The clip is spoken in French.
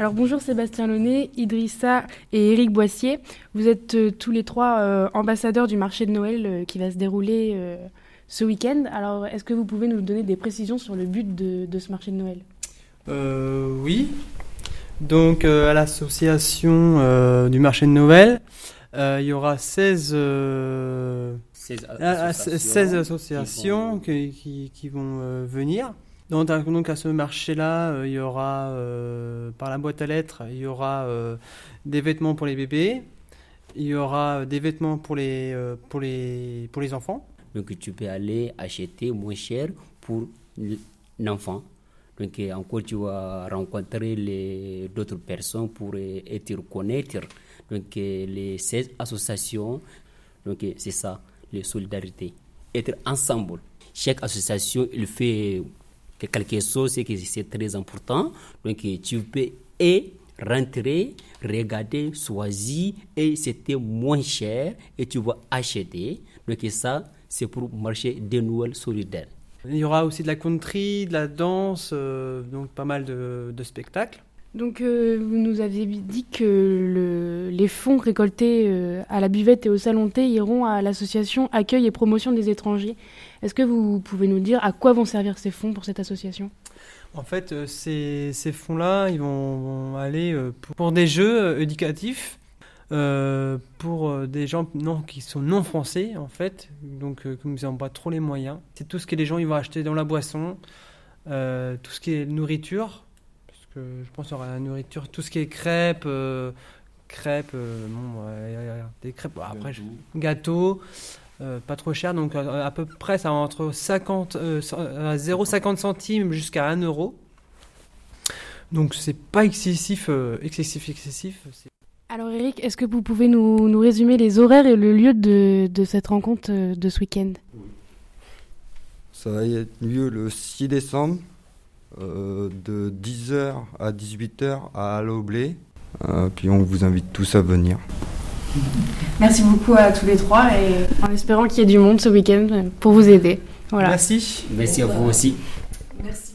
Alors bonjour Sébastien Launay, Idrissa et Éric Boissier. Vous êtes euh, tous les trois euh, ambassadeurs du marché de Noël euh, qui va se dérouler ce week-end. Alors est-ce que vous pouvez nous donner des précisions sur le but de, ce marché de Noël? Oui. Donc à l'association du marché de Noël, il y aura 16... 16 associations, qui vont venir. Donc, à ce marché-là, euh, il y aura euh, par la boîte à lettres, il y aura euh, des vêtements pour les bébés, il y aura des vêtements pour les, pour les, pour les enfants. Donc tu peux aller acheter moins cher pour l'enfant. Donc encore tu vas rencontrer d'autres personnes pour te reconnaître. Donc les 16 associations, c'est ça, la solidarité. Être ensemble. Chaque association, il fait quelque chose que c'est très important. Donc tu peux et rentrer, regarder, choisir et c'était moins cher et tu vas acheter. Donc ça, c'est pour marcher de nouvelles solidaires. Il y aura aussi de la country, de la danse, euh, donc pas mal de spectacles. Donc euh, vous nous aviez dit que le, les fonds récoltés euh, à la buvette et au salon thé iront à l'association Accueil et Promotion des étrangers. Est-ce que vous pouvez nous dire à quoi vont servir ces fonds pour cette association? En fait, euh, ces, ces fonds-là, ils vont, aller pour, des jeux éducatifs. pour des gens non, qui sont non français en fait, donc comme ils n'ont pas trop les moyens. C'est tout ce que les gens ils vont acheter dans la boisson, tout ce qui est nourriture, je pense qu'il y aura la nourriture, tout ce qui est crêpes, euh, crêpes, euh, bon, des crêpes, après gâteaux, euh, pas trop cher, donc à, peu près ça entre 50, 0,50 centimes jusqu'à 1 euro. Donc c'est pas excessif, excessif, excessif. Alors Eric, est-ce que vous pouvez nous, nous, résumer les horaires et le lieu de, de cette rencontre de ce week-end? Ça va être lieu le 6 décembre de 10h à 18h à Alloblé. Euh, puis on vous invite tous à venir. Merci beaucoup à tous les trois et en espérant qu'il y ait du monde ce week-end pour vous aider. Voilà. Merci. Merci à vous aussi. Merci.